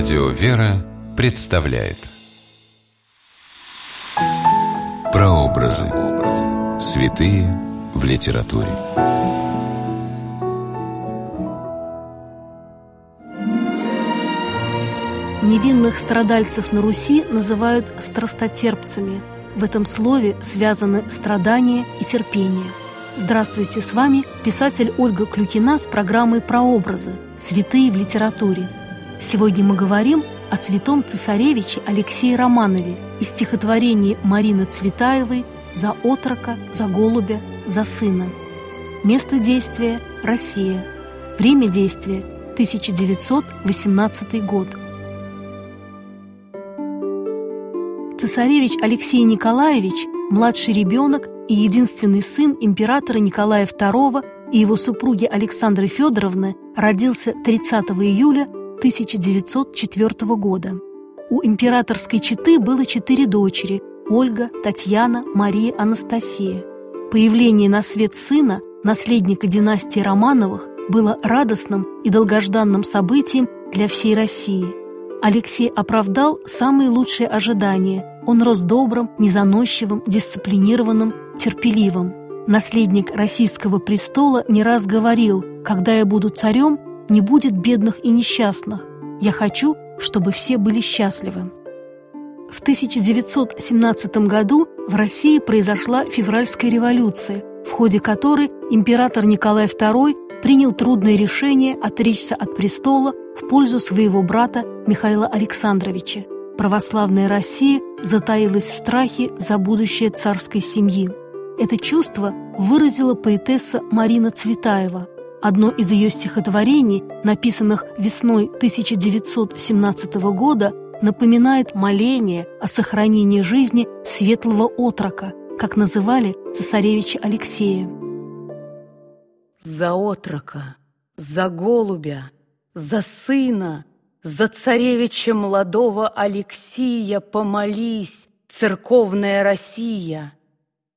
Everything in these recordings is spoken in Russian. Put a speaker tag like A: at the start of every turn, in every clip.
A: Радио «Вера» представляет Прообразы. Святые в литературе.
B: Невинных страдальцев на Руси называют страстотерпцами. В этом слове связаны страдания и терпение. Здравствуйте, с вами писатель Ольга Клюкина с программой «Прообразы. Святые в литературе». Сегодня мы говорим о святом цесаревиче Алексее Романове из стихотворений Марины Цветаевой «За отрока, за голубя, за сына». Место действия – Россия. Время действия – 1918 год. Цесаревич Алексей Николаевич – младший ребенок и единственный сын императора Николая II и его супруги Александры Федоровны родился 30 июля 1904 года. У императорской четы было четыре дочери – Ольга, Татьяна, Мария, Анастасия. Появление на свет сына, наследника династии Романовых, было радостным и долгожданным событием для всей России. Алексей оправдал самые лучшие ожидания. Он рос добрым, незаносчивым, дисциплинированным, терпеливым. Наследник российского престола не раз говорил, когда я буду царем, не будет бедных и несчастных. Я хочу, чтобы все были счастливы. В 1917 году в России произошла февральская революция, в ходе которой император Николай II принял трудное решение отречься от престола в пользу своего брата Михаила Александровича. Православная Россия затаилась в страхе за будущее царской семьи. Это чувство выразила поэтесса Марина Цветаева – Одно из ее стихотворений, написанных весной 1917 года, напоминает моление о сохранении жизни светлого отрока, как называли цесаревича Алексея.
C: «За отрока, за голубя, за сына, за царевича молодого Алексия помолись, церковная Россия,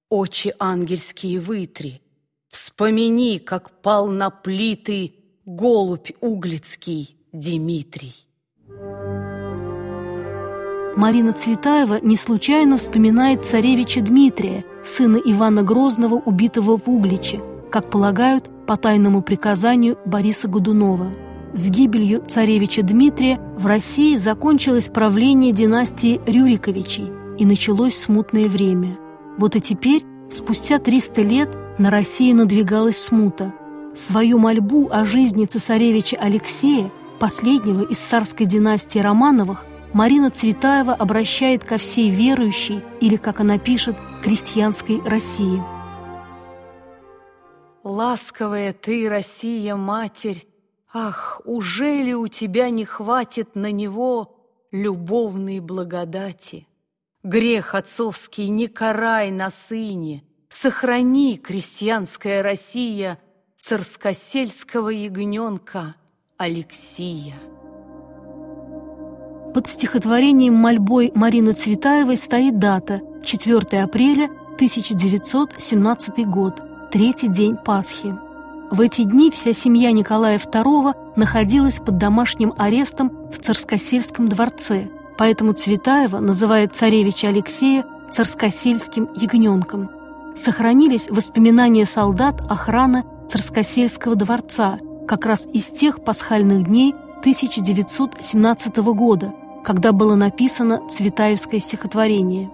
C: очи ангельские вытри, Вспомини, как пал на плиты голубь углицкий Дмитрий.
B: Марина Цветаева не случайно вспоминает царевича Дмитрия, сына Ивана Грозного, убитого в Угличе, как полагают по тайному приказанию Бориса Годунова. С гибелью царевича Дмитрия в России закончилось правление династии Рюриковичей и началось смутное время. Вот и теперь, спустя 300 лет, на Россию надвигалась смута. Свою мольбу о жизни цесаревича Алексея, последнего из царской династии Романовых, Марина Цветаева обращает ко всей верующей, или, как она пишет, крестьянской России.
C: «Ласковая ты, Россия, Матерь, ах, уже ли у тебя не хватит на него любовной благодати? Грех отцовский не карай на сыне, Сохрани, крестьянская Россия, царскосельского ягненка Алексия.
B: Под стихотворением мольбой Марины Цветаевой стоит дата 4 апреля 1917 год, третий день Пасхи. В эти дни вся семья Николая II находилась под домашним арестом в Царскосельском дворце, поэтому Цветаева называет царевича Алексея царскосельским ягненком – сохранились воспоминания солдат охраны Царскосельского дворца как раз из тех пасхальных дней 1917 года, когда было написано Цветаевское стихотворение.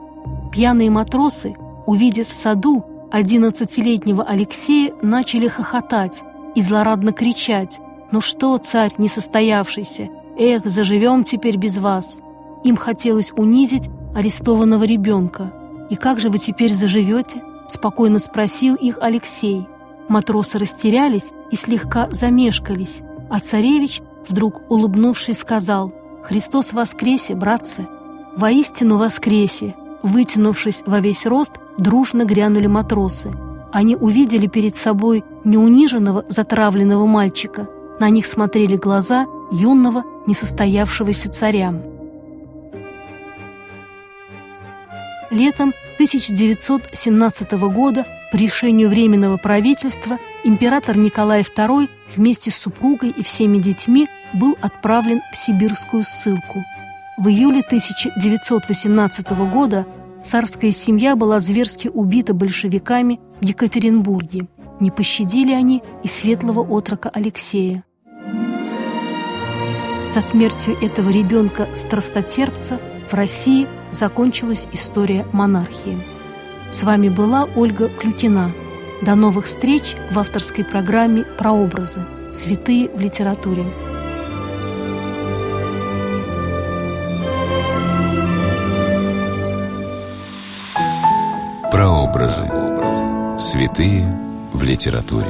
B: Пьяные матросы, увидев в саду 11-летнего Алексея, начали хохотать и злорадно кричать «Ну что, царь несостоявшийся, эх, заживем теперь без вас!» Им хотелось унизить арестованного ребенка. «И как же вы теперь заживете?» Спокойно спросил их Алексей. Матросы растерялись и слегка замешкались, а царевич, вдруг улыбнувшись, сказал «Христос воскресе, братцы!» «Воистину воскресе!» Вытянувшись во весь рост, дружно грянули матросы. Они увидели перед собой неуниженного, затравленного мальчика. На них смотрели глаза юного, несостоявшегося царя. Летом 1917 года по решению Временного правительства император Николай II вместе с супругой и всеми детьми был отправлен в сибирскую ссылку. В июле 1918 года царская семья была зверски убита большевиками в Екатеринбурге. Не пощадили они и светлого отрока Алексея. Со смертью этого ребенка-страстотерпца в России закончилась история монархии. С вами была Ольга Клюкина. До новых встреч в авторской программе «Прообразы. Святые в литературе».
A: Прообразы. Святые в литературе.